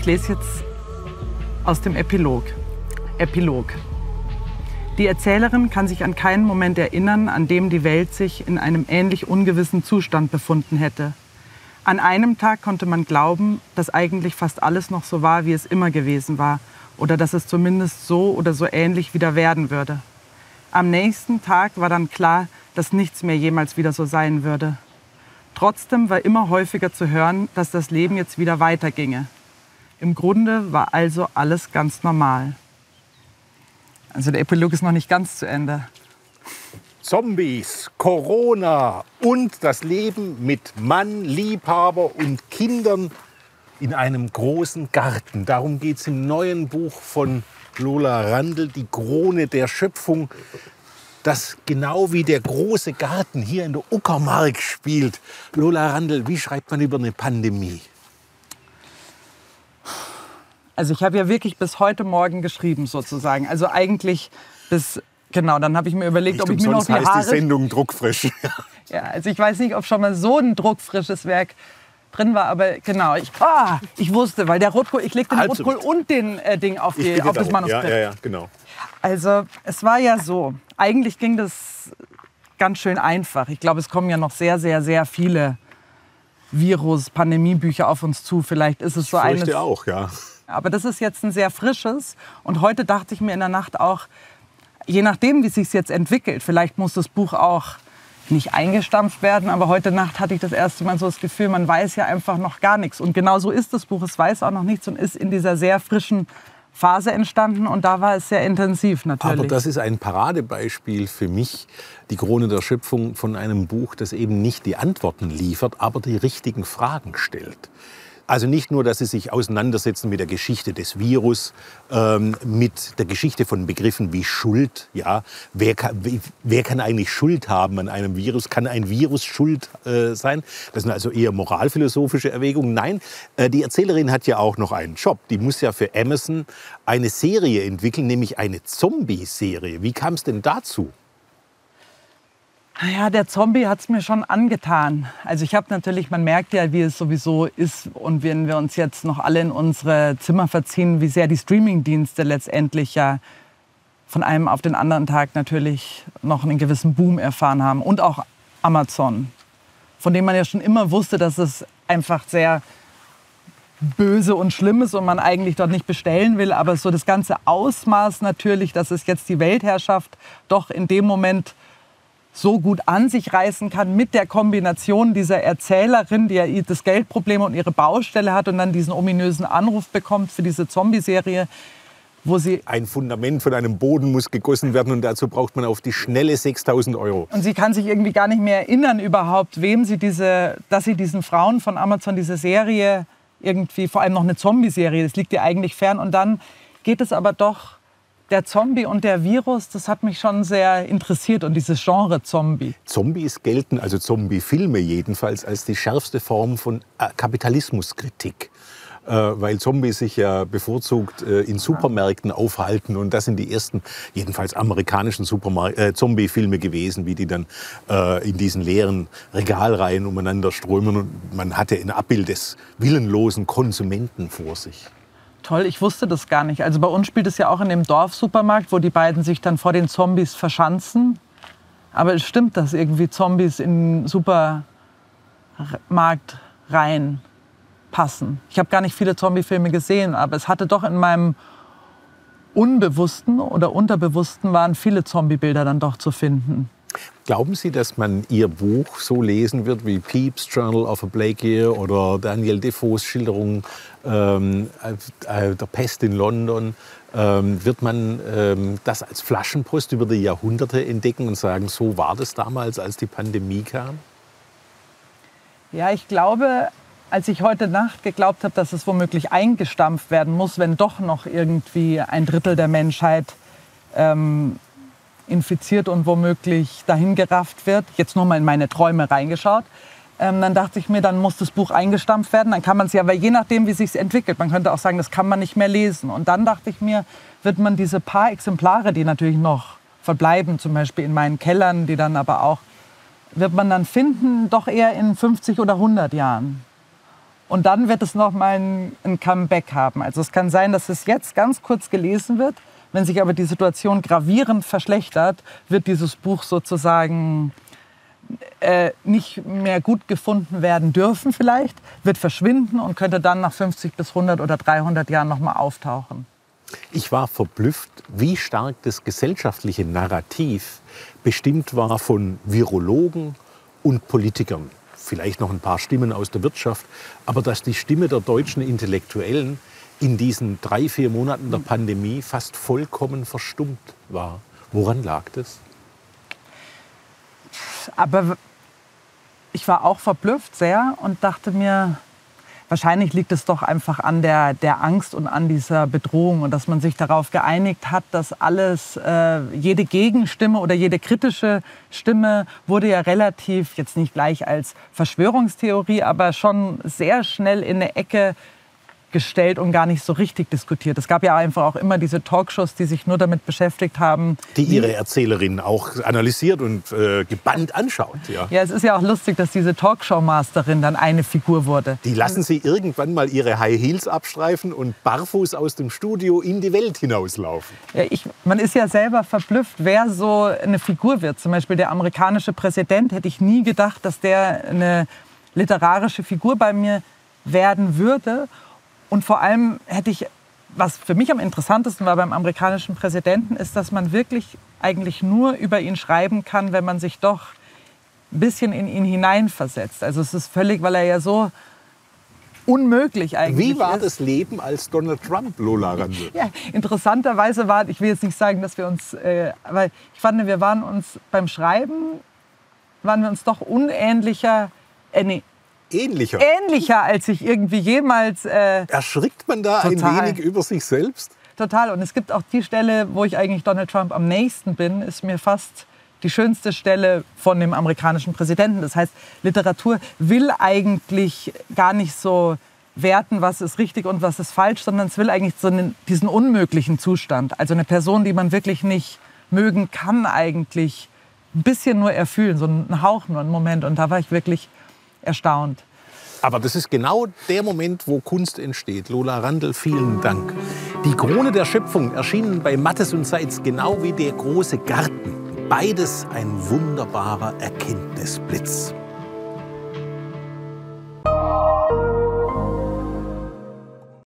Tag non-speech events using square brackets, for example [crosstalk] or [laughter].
Ich lese jetzt aus dem Epilog. Epilog. Die Erzählerin kann sich an keinen Moment erinnern, an dem die Welt sich in einem ähnlich ungewissen Zustand befunden hätte. An einem Tag konnte man glauben, dass eigentlich fast alles noch so war, wie es immer gewesen war, oder dass es zumindest so oder so ähnlich wieder werden würde. Am nächsten Tag war dann klar, dass nichts mehr jemals wieder so sein würde. Trotzdem war immer häufiger zu hören, dass das Leben jetzt wieder weiterginge. Im Grunde war also alles ganz normal. Also der Epilog ist noch nicht ganz zu Ende. Zombies, Corona und das Leben mit Mann, Liebhaber und Kindern in einem großen Garten. Darum geht es im neuen Buch von Lola Randl, Die Krone der Schöpfung, das genau wie der große Garten hier in der Uckermark spielt. Lola Randl, wie schreibt man über eine Pandemie? Also ich habe ja wirklich bis heute Morgen geschrieben sozusagen. Also eigentlich bis genau. Dann habe ich mir überlegt, Nicht ob ich mir noch die heißt Haare. die Sendung druckfrisch. [laughs] Ja, also ich weiß nicht, ob schon mal so ein druckfrisches Werk drin war, aber genau. Ich, ah, ich wusste, weil der Rotkohl, ich legte den Halb so Rotkohl und den äh, Ding auf, die, auf das. Manuskript. Ja, ja, ja, genau. Also es war ja so. Eigentlich ging das ganz schön einfach. Ich glaube, es kommen ja noch sehr, sehr, sehr viele Virus-Pandemie-Bücher auf uns zu. Vielleicht ist es so eines. auch, ja. Aber das ist jetzt ein sehr frisches. Und heute dachte ich mir in der Nacht auch, je nachdem, wie es sich jetzt entwickelt, vielleicht muss das Buch auch nicht eingestampft werden. Aber heute Nacht hatte ich das erste Mal so das Gefühl, man weiß ja einfach noch gar nichts. Und genau so ist das Buch. Es weiß auch noch nichts und ist in dieser sehr frischen Phase entstanden. Und da war es sehr intensiv natürlich. Aber das ist ein Paradebeispiel für mich, die Krone der Schöpfung von einem Buch, das eben nicht die Antworten liefert, aber die richtigen Fragen stellt. Also nicht nur, dass sie sich auseinandersetzen mit der Geschichte des Virus, ähm, mit der Geschichte von Begriffen wie Schuld. Ja, wer kann, wer kann eigentlich Schuld haben an einem Virus? Kann ein Virus schuld äh, sein? Das sind also eher moralphilosophische Erwägungen. Nein, äh, die Erzählerin hat ja auch noch einen Job. Die muss ja für Amazon eine Serie entwickeln, nämlich eine Zombie-Serie. Wie kam es denn dazu? Naja, der Zombie hat es mir schon angetan. Also ich habe natürlich, man merkt ja, wie es sowieso ist und wenn wir uns jetzt noch alle in unsere Zimmer verziehen, wie sehr die Streamingdienste letztendlich ja von einem auf den anderen Tag natürlich noch einen gewissen Boom erfahren haben und auch Amazon, von dem man ja schon immer wusste, dass es einfach sehr böse und schlimm ist und man eigentlich dort nicht bestellen will, aber so das ganze Ausmaß natürlich, dass es jetzt die Weltherrschaft doch in dem Moment so gut an sich reißen kann mit der Kombination dieser Erzählerin, die ja das Geldproblem und ihre Baustelle hat und dann diesen ominösen Anruf bekommt für diese Zombie-Serie, wo sie Ein Fundament von einem Boden muss gegossen werden und dazu braucht man auf die schnelle 6000 Euro. und sie kann sich irgendwie gar nicht mehr erinnern überhaupt, wem sie diese, dass sie diesen Frauen von Amazon diese Serie irgendwie, vor allem noch eine Zombie-Serie, das liegt ihr eigentlich fern. Und dann geht es aber doch, der Zombie und der Virus, das hat mich schon sehr interessiert und dieses Genre Zombie. Zombies gelten, also Zombie-Filme jedenfalls, als die schärfste Form von äh, Kapitalismuskritik. Äh, weil Zombies sich ja bevorzugt äh, in Supermärkten aufhalten. Und das sind die ersten, jedenfalls amerikanischen Supermar äh, Zombie-Filme gewesen, wie die dann äh, in diesen leeren Regalreihen umeinander strömen. Und man hatte ein Abbild des willenlosen Konsumenten vor sich. Toll, ich wusste das gar nicht. Also bei uns spielt es ja auch in dem Dorfsupermarkt, wo die beiden sich dann vor den Zombies verschanzen. Aber es stimmt, dass irgendwie Zombies in den Supermarkt rein passen. Ich habe gar nicht viele Zombie-Filme gesehen, aber es hatte doch in meinem Unbewussten oder Unterbewussten waren viele Zombie-Bilder dann doch zu finden. Glauben Sie, dass man Ihr Buch so lesen wird wie Pepys Journal of a Year oder Daniel Defoes Schilderung ähm, äh, der Pest in London? Ähm, wird man ähm, das als Flaschenpost über die Jahrhunderte entdecken und sagen, so war das damals, als die Pandemie kam? Ja, ich glaube, als ich heute Nacht geglaubt habe, dass es womöglich eingestampft werden muss, wenn doch noch irgendwie ein Drittel der Menschheit ähm, infiziert und womöglich dahingerafft wird, jetzt nur mal in meine Träume reingeschaut, ähm, dann dachte ich mir, dann muss das Buch eingestampft werden. Dann kann man es ja, aber je nachdem, wie sich entwickelt, man könnte auch sagen, das kann man nicht mehr lesen. Und dann dachte ich mir, wird man diese paar Exemplare, die natürlich noch verbleiben, zum Beispiel in meinen Kellern, die dann aber auch wird man dann finden, doch eher in 50 oder 100 Jahren. Und dann wird es nochmal ein, ein Comeback haben. Also es kann sein, dass es jetzt ganz kurz gelesen wird. Wenn sich aber die Situation gravierend verschlechtert, wird dieses Buch sozusagen äh, nicht mehr gut gefunden werden dürfen vielleicht, wird verschwinden und könnte dann nach 50 bis 100 oder 300 Jahren nochmal auftauchen. Ich war verblüfft, wie stark das gesellschaftliche Narrativ bestimmt war von Virologen und Politikern vielleicht noch ein paar Stimmen aus der Wirtschaft, aber dass die Stimme der deutschen Intellektuellen in diesen drei, vier Monaten der Pandemie fast vollkommen verstummt war. Woran lag das? Aber ich war auch verblüfft sehr und dachte mir, Wahrscheinlich liegt es doch einfach an der, der Angst und an dieser Bedrohung und dass man sich darauf geeinigt hat, dass alles, äh, jede Gegenstimme oder jede kritische Stimme wurde ja relativ, jetzt nicht gleich als Verschwörungstheorie, aber schon sehr schnell in eine Ecke gestellt und gar nicht so richtig diskutiert. Es gab ja einfach auch immer diese Talkshows, die sich nur damit beschäftigt haben. Die ihre Erzählerin auch analysiert und äh, gebannt anschaut. Ja. ja, es ist ja auch lustig, dass diese Talkshow-Masterin dann eine Figur wurde. Die lassen sie irgendwann mal ihre High Heels abstreifen und barfuß aus dem Studio in die Welt hinauslaufen. Ja, ich, man ist ja selber verblüfft, wer so eine Figur wird. Zum Beispiel der amerikanische Präsident hätte ich nie gedacht, dass der eine literarische Figur bei mir werden würde. Und vor allem hätte ich, was für mich am interessantesten war beim amerikanischen Präsidenten, ist, dass man wirklich eigentlich nur über ihn schreiben kann, wenn man sich doch ein bisschen in ihn hineinversetzt. Also es ist völlig, weil er ja so unmöglich eigentlich Wie war ist. das Leben als Donald Trump, Lola Randl? [laughs] Ja, interessanterweise war, ich will jetzt nicht sagen, dass wir uns, äh, aber ich fand, wir waren uns beim Schreiben, waren wir uns doch unähnlicher, äh, nee, ähnlicher. Ähnlicher, als ich irgendwie jemals. Äh, Erschrickt man da total. ein wenig über sich selbst? Total. Und es gibt auch die Stelle, wo ich eigentlich Donald Trump am nächsten bin, ist mir fast die schönste Stelle von dem amerikanischen Präsidenten. Das heißt, Literatur will eigentlich gar nicht so werten, was ist richtig und was ist falsch, sondern es will eigentlich so einen, diesen unmöglichen Zustand. Also eine Person, die man wirklich nicht mögen kann, eigentlich ein bisschen nur erfühlen, so einen Hauch nur, einen Moment. Und da war ich wirklich erstaunt. Aber das ist genau der Moment, wo Kunst entsteht. Lola Randl, vielen Dank. Die Krone der Schöpfung erschienen bei Mattes und Seitz genau wie der große Garten. Beides ein wunderbarer Erkenntnisblitz.